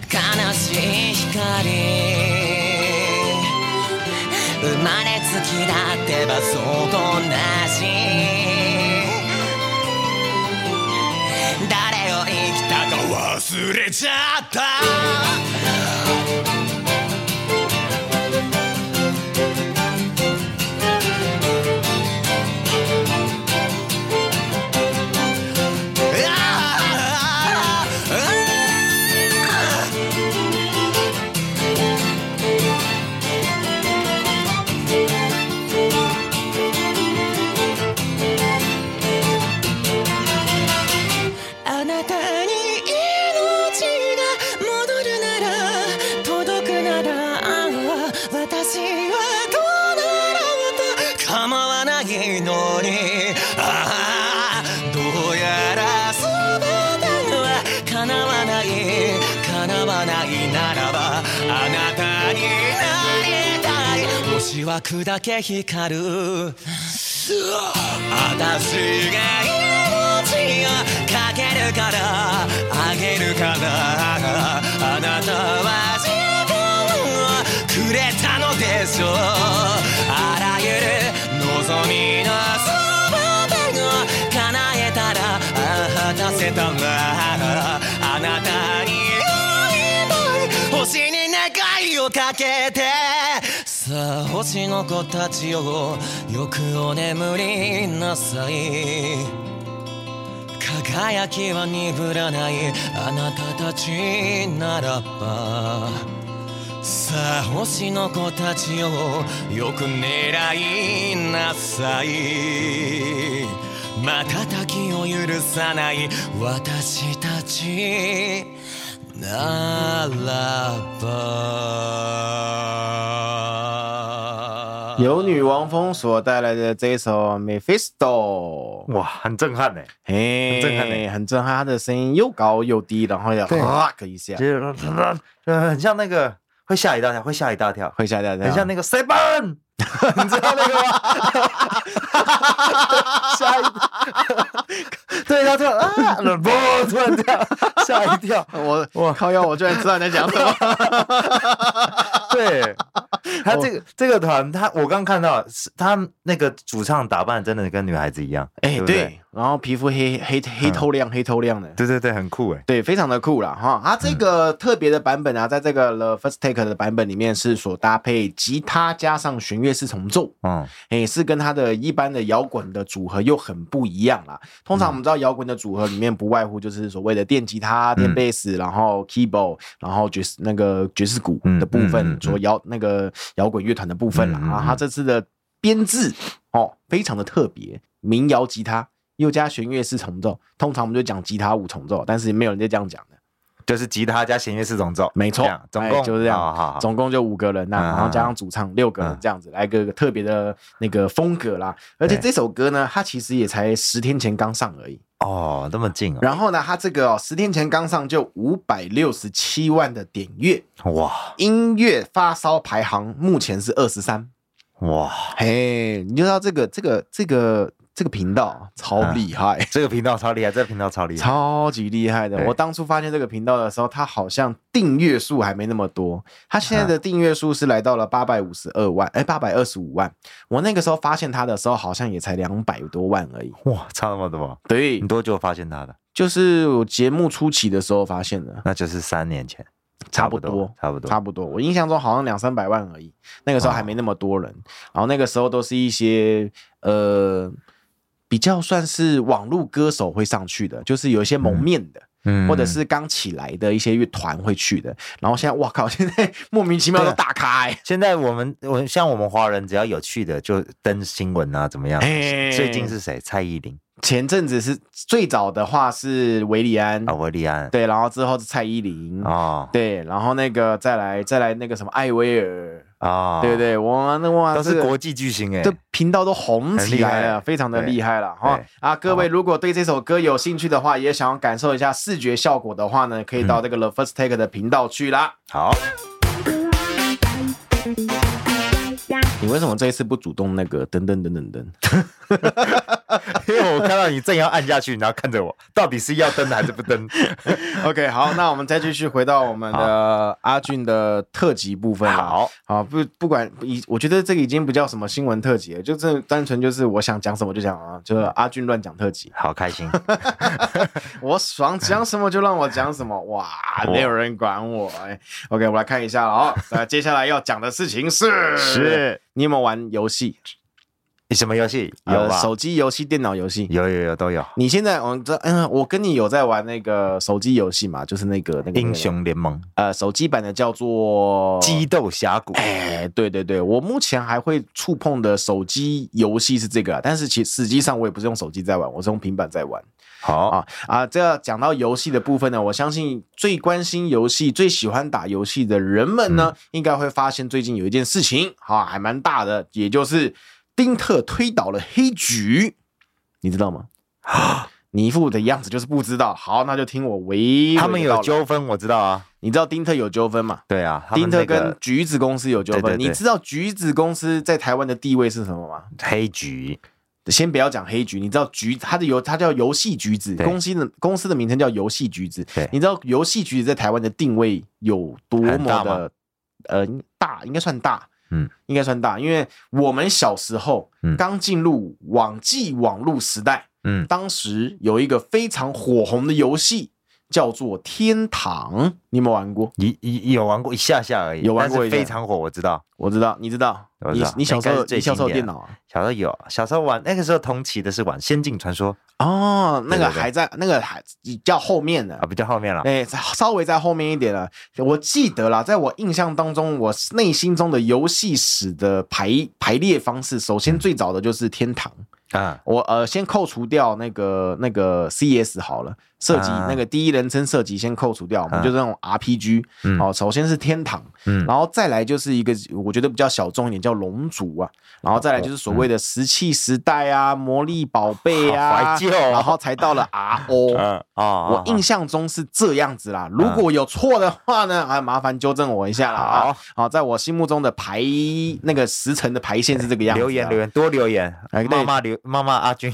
悲しい光生まれつきだってばそこなし谁忘れちゃった。僕だけ光る。私が命をかけるからあげるからあなたは自分をくれたのでしょう。あらゆる望みのそばでも叶えたら果たせたらあなたに星に願いをかけて星の子たちよよくお眠りなさい。辉きは钝らないあなたたちならば。さあ星の子たちよよく狙いなさい。瞬きを许さない私たちならば。由女王蜂所带来的这一首《Mephisto》，哇，很震撼呢，嘿，很震撼呢，很震撼。他的声音又高又低，然后要啊一下，就是很像那个会吓一大跳，会吓一大跳，会吓一大跳，很像那个 Seven，你知道那个吗？吓一跳。对，他跳啊，冷波突然跳，吓一跳，我我靠腰，我居然知道你在讲什么。对，他这个这个团，他我刚看到是他那个主唱打扮真的跟女孩子一样，哎、欸，对，对，然后皮肤黑黑黑透亮，黑透亮的，对对对，很酷哎，对，非常的酷了哈。他这个特别的版本啊，在这个 The First Take 的版本里面是所搭配吉他加上弦乐四重奏，嗯，哎，是跟他的一般的摇滚的组合又很不一样啦。通常我们知道摇滚的组合里面不外乎就是所谓的电吉他、电贝斯，然后 keyboard，然后爵士那个爵士鼓的部分，说摇那个摇滚乐团的部分啦。啊，他这次的编制哦，非常的特别，民谣吉他又加弦乐四重奏。通常我们就讲吉他五重奏，但是没有人在这样讲的。就是吉他加弦乐四重奏，没错，总共就是这样，好好好，总共就五个人呐，然后加上主唱六个人这样子，来个特别的那个风格啦。而且这首歌呢，它其实也才十天前刚上而已哦，那么近啊。然后呢，它这个哦，十天前刚上就五百六十七万的点阅，哇！音乐发烧排行目前是二十三，哇！嘿，你就知道这个这个这个。这个频道超厉害，这个频道超厉害，这个频道超厉害，超级厉害的。我当初发现这个频道的时候，它好像订阅数还没那么多，它现在的订阅数是来到了八百五十二万，哎，八百二十五万。我那个时候发现它的时候，好像也才两百多万而已。哇，差那么多。对，你多久发现它的？就是我节目初期的时候发现的，那就是三年前，差不多，差不多，差不多。我印象中好像两三百万而已，那个时候还没那么多人。然后那个时候都是一些呃。比较算是网络歌手会上去的，就是有一些蒙面的，嗯，或者是刚起来的一些乐团会去的。然后现在，哇靠！现在莫名其妙都大咖欸。现在我们，我像我们华人，只要有趣的就登新闻啊，怎么样？最近是谁？蔡依林。前阵子是最早的话是韦礼安啊，韦礼安。对，然后之后是蔡依林啊，对，然后那个再来再来那个什么艾薇儿。啊，对对，哇，那哇，都是国际巨星哎，这频道都红起来了，非常的厉害了哈啊！各位如果对这首歌有兴趣的话，也想要感受一下视觉效果的话呢，可以到这个 The First Take 的频道去啦。好。你为什么这一次不主动那个噔噔噔噔噔？因为我看到你正要按下去，然后看着我，到底是要登还是不登？OK，好，那我们再继续回到我们的阿俊的特辑部分。好，好，不不管以，我觉得这个已经不叫什么新闻特辑了，就这单纯就是我想讲什么就讲啊，就是阿俊乱讲特辑，好开心，我爽讲什么就让我讲什么，哇，没有人管我哎。OK，我来看一下了啊，那接下来要讲的事情是是。你有没有玩游戏？什么游戏？有吧？手机游戏、电脑游戏，有有有都有。你现在，我这 嗯，我跟你有在玩那个手机游戏嘛？就是那个那个英雄联盟，呃，手机版的叫做激斗峡谷。哎，对对对，我目前还会触碰的手机游戏是这个，但是其实际上我也不是用手机在玩，我是用平板在玩。好啊啊！这讲到游戏的部分呢，我相信最关心游戏、最喜欢打游戏的人们呢，嗯、应该会发现最近有一件事情，哈，还蛮大的，也就是丁特推倒了黑橘，你知道吗？啊，你一副的样子就是不知道。好，那就听我娓娓。他们有纠纷，我知道啊。你知道丁特有纠纷吗？对啊，丁特跟橘子公司有纠纷。你知道橘子公司在台湾的地位是什么吗？黑橘。先不要讲黑橘，你知道橘它的游它叫游戏橘子，公司的公司的名称叫游戏橘子。你知道游戏橘子在台湾的定位有多么的呃大？应该算大，嗯，应该算大，因为我们小时候刚进入网际网络时代，嗯，当时有一个非常火红的游戏叫做《天堂》，你有没有玩过？一一有玩过一下下而已，有玩过，非常火，我知道，我知道，你知道，你你小时候你小时候电脑啊？小时候有，小时候玩那个时候同期的是玩《仙境传说》哦，那个还在那个还比较后面的。啊，比较后面了，哎，稍微在后面一点了。我记得啦，在我印象当中，我内心中的游戏史的排排列方式，首先最早的就是《天堂》啊，我呃先扣除掉那个那个 CS 好了。射击那个第一人称射击先扣除掉，我们就是那种 RPG 哦。首先是天堂，然后再来就是一个我觉得比较小众一点叫龙族啊，然后再来就是所谓的石器时代啊、魔力宝贝啊，怀旧然后才到了 RO 啊。我印象中是这样子啦，如果有错的话呢，还麻烦纠正我一下啦。好，好，在我心目中的排那个时辰的排线是这个样子。留言留言多留言，骂骂留骂骂阿军，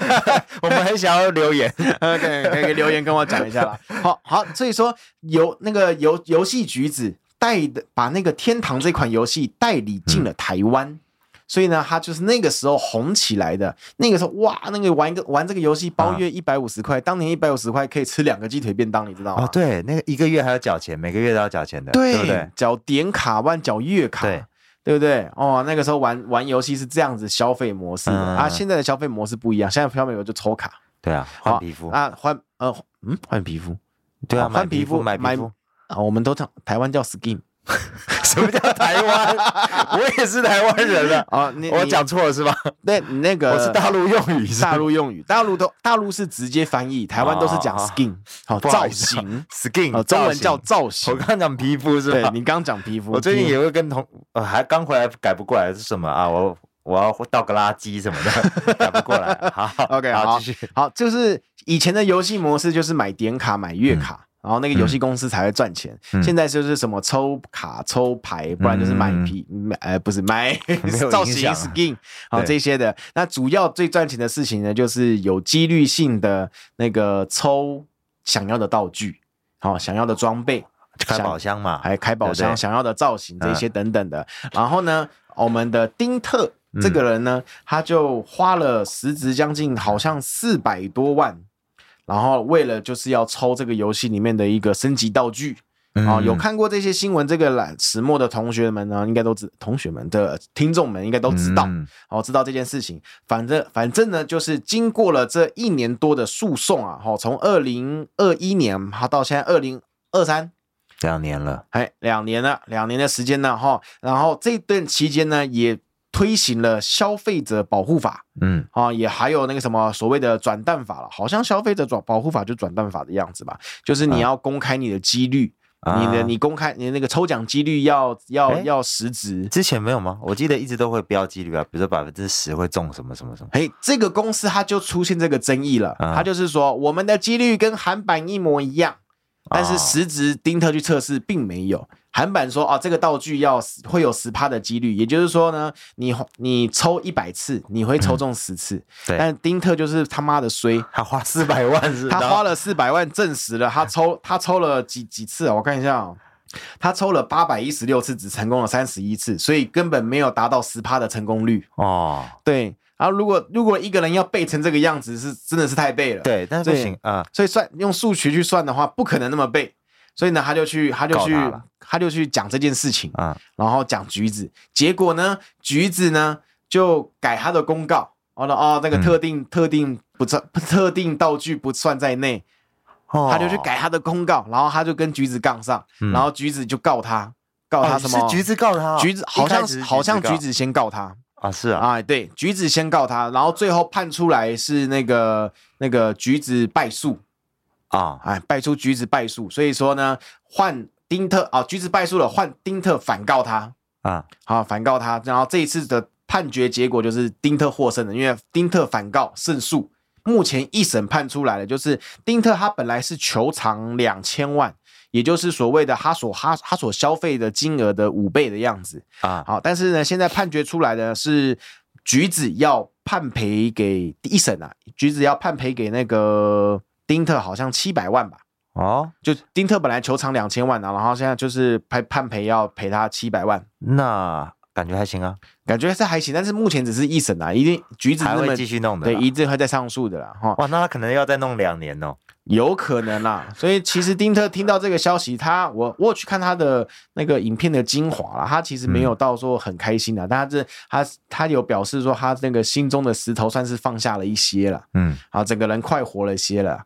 我们很想要留言。OK。可以留言跟我讲一下啦。好好，所以说游那个游游戏橘子带的把那个天堂这款游戏代理进了台湾，嗯、所以呢，他就是那个时候红起来的。那个时候哇，那个玩一个玩这个游戏包月一百五十块，当年一百五十块可以吃两个鸡腿便当，你知道吗？哦，对，那个一个月还要缴钱，每个月都要缴钱的，对，对不对？缴点卡，万缴月卡，对，对不对？哦，那个时候玩玩游戏是这样子消费模式、嗯、啊，现在的消费模式不一样，现在消费模式就抽卡。对啊，换皮肤啊，换呃嗯，换皮肤，对啊，换皮肤买皮肤啊，我们都讲台湾叫 skin，什么叫台湾？我也是台湾人了啊，你我讲错了是吧？对，那个我是大陆用语，大陆用语，大陆都大陆是直接翻译，台湾都是讲 skin，好造型，skin，中文叫造型。我刚讲皮肤是吧？你刚讲皮肤，我最近也会跟同呃，还刚回来改不过来是什么啊？我。我要倒个垃圾什么的，改不过来。好，OK，好，继续。好，就是以前的游戏模式就是买点卡、买月卡，然后那个游戏公司才会赚钱。现在就是什么抽卡、抽牌，不然就是买皮，买呃不是买造型 skin，好这些的。那主要最赚钱的事情呢，就是有几率性的那个抽想要的道具，好想要的装备，开宝箱嘛，还开宝箱，想要的造型这些等等的。然后呢，我们的丁特。这个人呢，他就花了实值将近好像四百多万，然后为了就是要抽这个游戏里面的一个升级道具啊。有看过这些新闻，这个来始末的同学们呢，应该都知，同学们的听众们应该都知道，哦，知道这件事情。反正反正呢，就是经过了这一年多的诉讼啊，哈，从二零二一年哈到现在二零二三，两年了，哎，两年了，两年的时间呢，哈，然后这段期间呢也。推行了消费者保护法，嗯，啊，也还有那个什么所谓的转蛋法了，好像消费者转保护法就转蛋法的样子吧，就是你要公开你的几率，啊、你的你公开你的那个抽奖几率要要、欸、要实质。之前没有吗？我记得一直都会标几率啊，比如说百分之十会中什么什么什么。嘿，这个公司它就出现这个争议了，它、啊、就是说我们的几率跟韩版一模一样，但是实质丁特去测试并没有。韩版说啊，这个道具要会有十趴的几率，也就是说呢，你你抽一百次，你会抽中十次。嗯、但丁特就是他妈的衰，他花四百万是，他花了四百万证实了他抽他抽了几几次啊？我看一下哦，他抽了八百一十六次，只成功了三十一次，所以根本没有达到十趴的成功率哦。对，然后如果如果一个人要背成这个样子，是真的是太背了。对，但是不行啊，所以算用数学去算的话，不可能那么背。所以呢，他就去，他就去，他就去讲这件事情啊，然后讲橘子，结果呢，橘子呢就改他的公告，哦哦，那个特定特定不算特定道具不算在内，他就去改他的公告，然后他就跟橘子杠上，然后橘子就告他，告他什么？是橘子告他，橘子好像好像橘子先告他。啊，是啊，啊对，橘子先告他，然后最后判出来是那个那个橘子败诉。啊，哎，败出橘子败诉，所以说呢，换丁特啊，橘子败诉了，换丁特反告他啊，好反告他，然后这一次的判决结果就是丁特获胜了，因为丁特反告胜诉。目前一审判出来了，就是丁特他本来是求偿两千万，也就是所谓的他所他他所消费的金额的五倍的样子啊，好，但是呢，现在判决出来的是橘子要判赔给一审啊，橘子要判赔给那个。丁特好像七百万吧？哦，就丁特本来球场两千万啊，然后现在就是判判赔要赔他七百万，那感觉还行啊，感觉是还行，但是目前只是一审啊，一定橘子还会继续弄的，对，一定会再上诉的啦。哈，哇，那他可能要再弄两年哦。有可能啦。所以其实丁特听到这个消息，他我我有去看他的那个影片的精华啦，他其实没有到说很开心的，嗯、但是他他有表示说他那个心中的石头算是放下了一些了，嗯，啊，整个人快活了些了。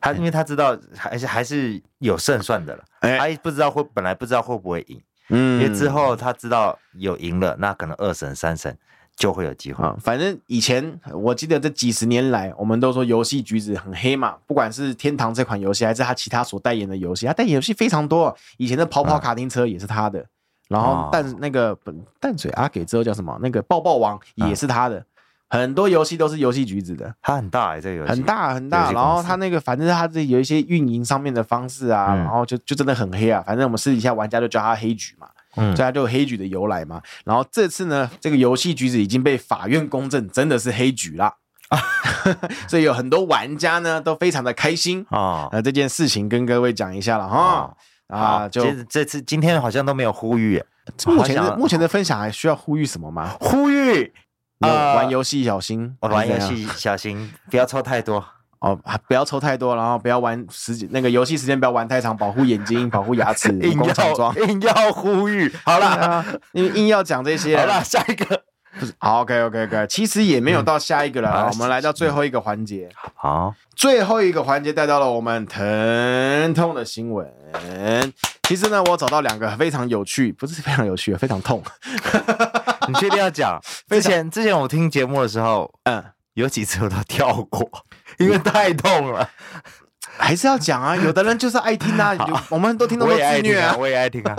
他因为他知道还是还是有胜算的了，欸、他不知道会本来不知道会不会赢，嗯，因为之后他知道有赢了，那可能二审三审就会有机会。反正以前我记得这几十年来，我们都说游戏橘子很黑嘛，不管是天堂这款游戏，还是他其他所代言的游戏，他代言游戏非常多。以前的跑跑卡丁车也是他的，然后淡那个淡水阿给之后叫什么？那个爆爆王也是他的。很多游戏都是游戏局子的，它很大哎、欸，这个游戏很大很大。然后它那个，反正它这有一些运营上面的方式啊，嗯、然后就就真的很黑啊。反正我们私底下玩家就叫它黑橘嘛，嗯，所以它就有黑橘的由来嘛。然后这次呢，这个游戏橘子已经被法院公证，真的是黑橘啦。所以有很多玩家呢都非常的开心啊。那这件事情跟各位讲一下了哈啊，就这次今天好像都没有呼吁，目前的目前的分享还需要呼吁什么吗？呼吁。呃，玩游戏小心，玩游戏小心，不要抽太多。哦，不要抽太多，然后不要玩时间那个游戏时间不要玩太长，保护眼睛，保护牙齿。硬要硬要呼吁，好啦，因为硬要讲这些，好啦，下一个，好，OK OK OK，其实也没有到下一个了，我们来到最后一个环节，好，最后一个环节带到了我们疼痛的新闻。其实呢，我找到两个非常有趣，不是非常有趣，非常痛。你确定要讲？之前之前我听节目的时候，嗯，有几次我都跳过，因为太痛了。还是要讲啊，有的人就是爱听啊，我们很多听众都自虐啊，我也爱听啊，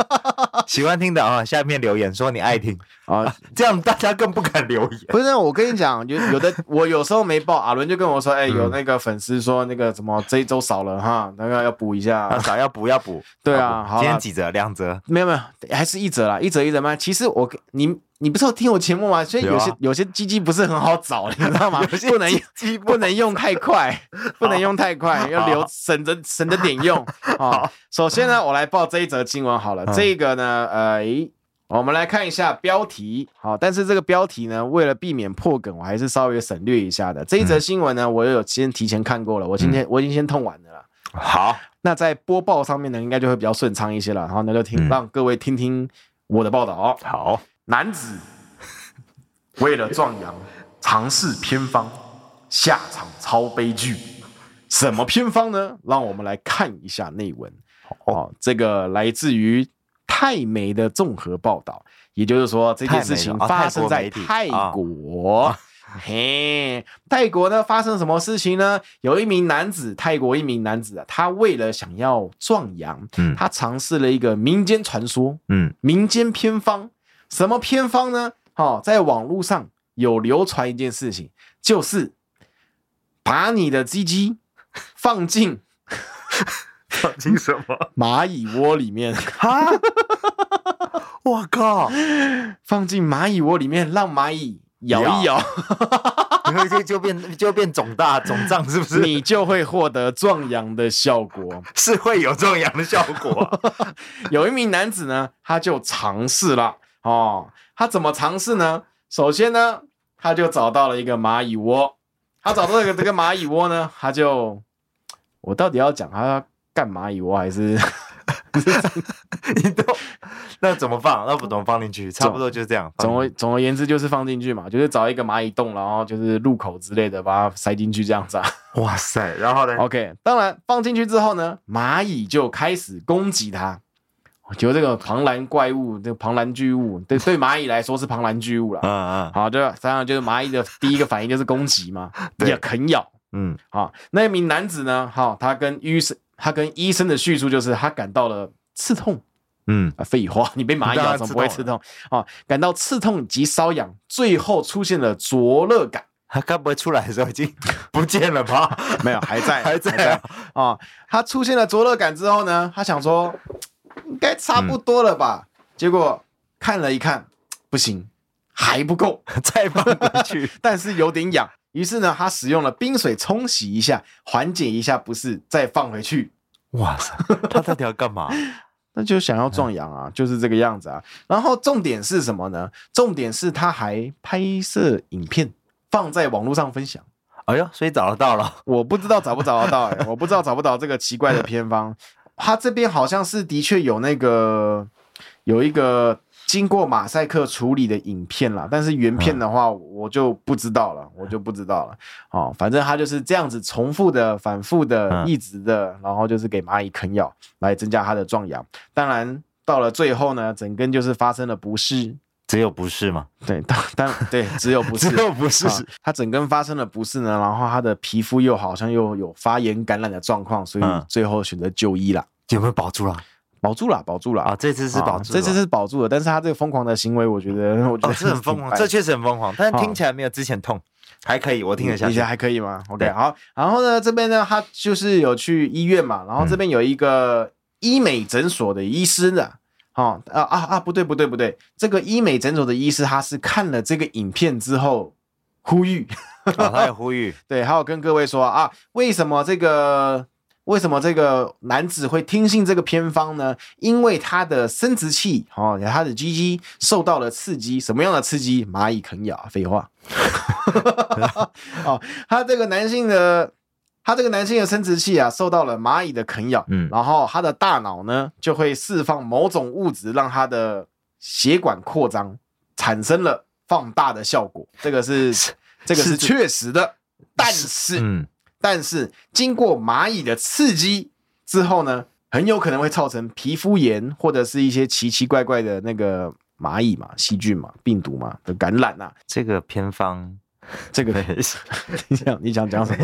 喜欢听的啊，下面留言说你爱听啊，这样大家更不敢留言。不是，我跟你讲，有有的我有时候没报，阿伦就跟我说，哎，有那个粉丝说那个什么这一周少了哈，那个要补一下，少要补要补。对啊，好，今天几折？两折？没有没有，还是一折啦，一折一折吗？其实我你。你不是有听我节目吗？所以有些有些鸡鸡不是很好找，你知道吗？不能不能用太快，不能用太快，要留省着省着点用 啊。首先呢，我来报这一则新闻好了。这个呢，呃，我们来看一下标题。好，但是这个标题呢，为了避免破梗，我还是稍微省略一下的。这一则新闻呢，我有先提前看过了，我今天我已经先通完了啦。好，那在播报上面呢，应该就会比较顺畅一些了。然后那就听让各位听听我的报道。好。男子为了壮阳，尝试偏方，下场超悲剧。什么偏方呢？让我们来看一下内文。哦，这个来自于泰媒的综合报道，也就是说，这件事情发生在泰国。嘿，泰国呢发生什么事情呢？有一名男子，泰国一名男子啊，他为了想要壮阳，嗯，他尝试了一个民间传说，嗯，民间偏方。什么偏方呢？好、哦，在网络上有流传一件事情，就是把你的鸡鸡放进放进什么蚂蚁窝里面哈，我靠！放进蚂蚁窝里面，让蚂蚁咬一咬，然后就就变就变肿大肿胀，是不是？你就会获得壮阳的效果，是会有壮阳的效果。有一名男子呢，他就尝试了。哦，他怎么尝试呢？首先呢，他就找到了一个蚂蚁窝。他找到这个这个蚂蚁窝呢，他就，我到底要讲他要干蚂蚁窝还是？你都 那怎么放？那不怎么放进去？差不多就这样。总而总而言之就是放进去嘛，就是找一个蚂蚁洞，然后就是入口之类的，把它塞进去这样子啊。哇塞！然后呢？OK，当然放进去之后呢，蚂蚁就开始攻击它。觉得这个庞然怪物，这个庞然巨物，对 对蚂蚁来说是庞然巨物了。嗯嗯，好，就当然就是蚂蚁的第一个反应就是攻击嘛，也啃咬。嗯，好，那一名男子呢，好，他跟医生，他跟医生的叙述就是他感到了刺痛。嗯，废话，你被蚂蚁咬怎么不会刺痛？啊，感到刺痛及瘙痒，最后出现了灼热感。他该不会出来的时候已经不见了吧？没有，还在，还在啊。他出现了灼热感之后呢，他想说。应该差不多了吧？嗯、结果看了一看，不行，还不够，再放回去。但是有点痒，于是呢，他使用了冰水冲洗一下，缓解一下不适，再放回去。哇塞，他到底要干嘛？那就想要壮阳啊，嗯、就是这个样子啊。然后重点是什么呢？重点是他还拍摄影片放在网络上分享。哎呦，所以找得到了？我不知道找不找得到、欸，哎，我不知道找不找这个奇怪的偏方。他这边好像是的确有那个有一个经过马赛克处理的影片啦，但是原片的话我就不知道了，我就不知道了。哦，反正他就是这样子重复的、反复的、一直的，然后就是给蚂蚁啃咬来增加它的壮阳。当然到了最后呢，整根就是发生了不适。只有不适吗？对，当当对，只有不适，只有不适。它整根发生了不适呢，然后它的皮肤又好像又有发炎感染的状况，所以最后选择就医了。有没有保住了？保住了，保住了啊！这次是保住，这次是保住了。但是他这个疯狂的行为，我觉得，我觉得这很疯狂，这确实很疯狂。但是听起来没有之前痛，还可以，我听得下去，还可以吗？OK，好。然后呢，这边呢，他就是有去医院嘛，然后这边有一个医美诊所的医师呢。哦啊啊啊！不对不对不对，这个医美诊所的医师他是看了这个影片之后呼吁，哦、他也呼吁，对，还有跟各位说啊，为什么这个为什么这个男子会听信这个偏方呢？因为他的生殖器哦，他的鸡鸡受到了刺激，什么样的刺激？蚂蚁啃咬，废话。哦，他这个男性的。他这个男性的生殖器啊，受到了蚂蚁的啃咬，嗯，然后他的大脑呢，就会释放某种物质，让他的血管扩张，产生了放大的效果。这个是，这个是确实的。但是，嗯，但是经过蚂蚁的刺激之后呢，很有可能会造成皮肤炎，或者是一些奇奇怪怪的那个蚂蚁嘛、细菌嘛、病毒嘛的感染啊。这个偏方。这个 你想你想讲什么？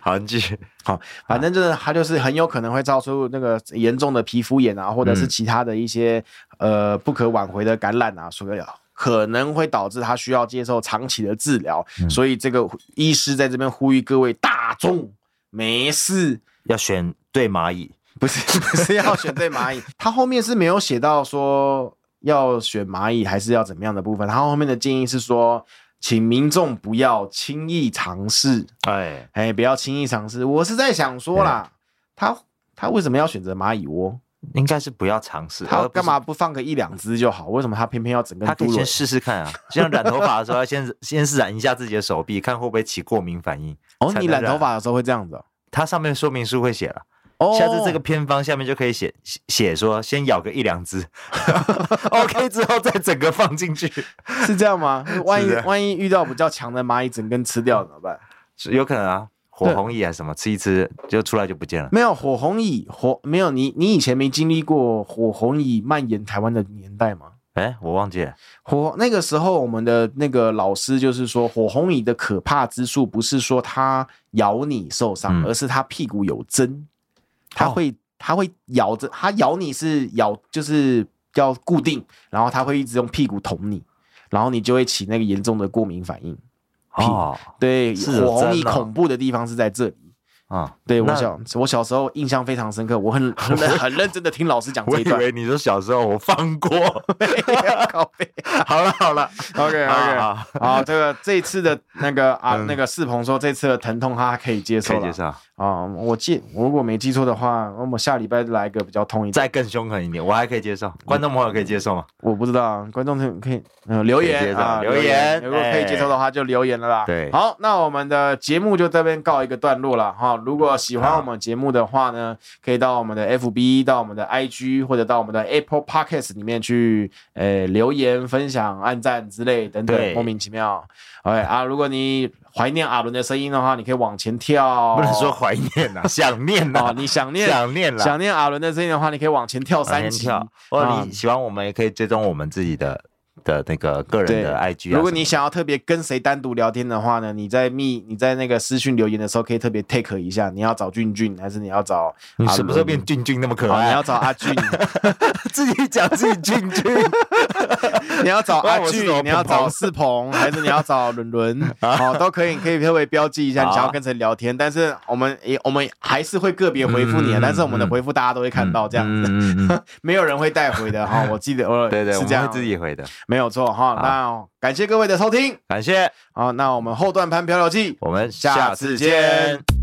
好，继续。好，反正就是它就是很有可能会造出那个严重的皮肤炎啊，或者是其他的一些呃不可挽回的感染啊，所以可能会导致他需要接受长期的治疗。所以这个医师在这边呼吁各位大众没事要选对蚂蚁，不是 不是要选对蚂蚁。他后面是没有写到说要选蚂蚁还是要怎么样的部分，他后面的建议是说。请民众不要轻易尝试，哎哎，不要轻易尝试。我是在想说啦，他他为什么要选择蚂蚁窝？应该是不要尝试。他干嘛不放个一两只就好？为什么他偏偏要整个？他可以先试试看啊，就像染头发的时候，要先 先是染一下自己的手臂，看会不会起过敏反应。哦，你染头发的时候会这样子哦？它上面说明书会写了。哦下次这个偏方下面就可以写写说，先咬个一两只，OK 之后再整个放进去，是这样吗？万一万一遇到比较强的蚂蚁，整根吃掉怎么办？是有可能啊，火红蚁还是什么，吃一吃就出来就不见了。没有火红蚁，火没有你你以前没经历过火红蚁蔓延台湾的年代吗？哎，我忘记了。火那个时候我们的那个老师就是说，火红蚁的可怕之处不是说它咬你受伤，嗯、而是它屁股有针。它会，它会咬着，它咬你是咬，就是要固定，然后它会一直用屁股捅你，然后你就会起那个严重的过敏反应。哦，对，火红蚁恐怖的地方是在这里。啊，对我小我小时候印象非常深刻，我很 很很认真的听老师讲这一段。我以为你说小时候我放过，好了好了，OK OK，好，好，这个这一次的那个啊那个世鹏说这次的疼痛他可以接受可以接受。啊，我记我如果没记错的话，我们下礼拜来一个比较痛一点，再更凶狠一点，我还可以接受。观众朋友可以接受吗？我不知道，观众朋友可以嗯留言啊留言，如果可以接受的话就留言了啦。对，好，那我们的节目就这边告一个段落了哈。如果喜欢我们节目的话呢，可以到我们的 FB、到我们的 IG 或者到我们的 Apple Podcast 里面去，呃，留言、分享、按赞之类等等，莫名其妙。OK 啊，如果你怀念阿伦的声音的话，你可以往前跳。不能说怀念呐，想念呐，你想念想念想念阿伦的声音的话，你可以往前跳三级。或者你喜欢我们，也可以追踪我们自己的。的那个个人的 IG，如果你想要特别跟谁单独聊天的话呢，你在密你在那个私讯留言的时候，可以特别 take 一下，你要找俊俊还是你要找？你什么时候变俊俊那么可爱？你要找阿俊，自己讲自己俊俊。你要找阿俊，你要找世鹏，还是你要找伦伦？好，都可以，可以特别标记一下你想要跟谁聊天。但是我们也我们还是会个别回复你，但是我们的回复大家都会看到这样子，没有人会带回的哈。我记得，对对，是这样自己回的。没有错哈，那感谢各位的收听，感谢。好，那我们后段盘漂流记，我们下次见。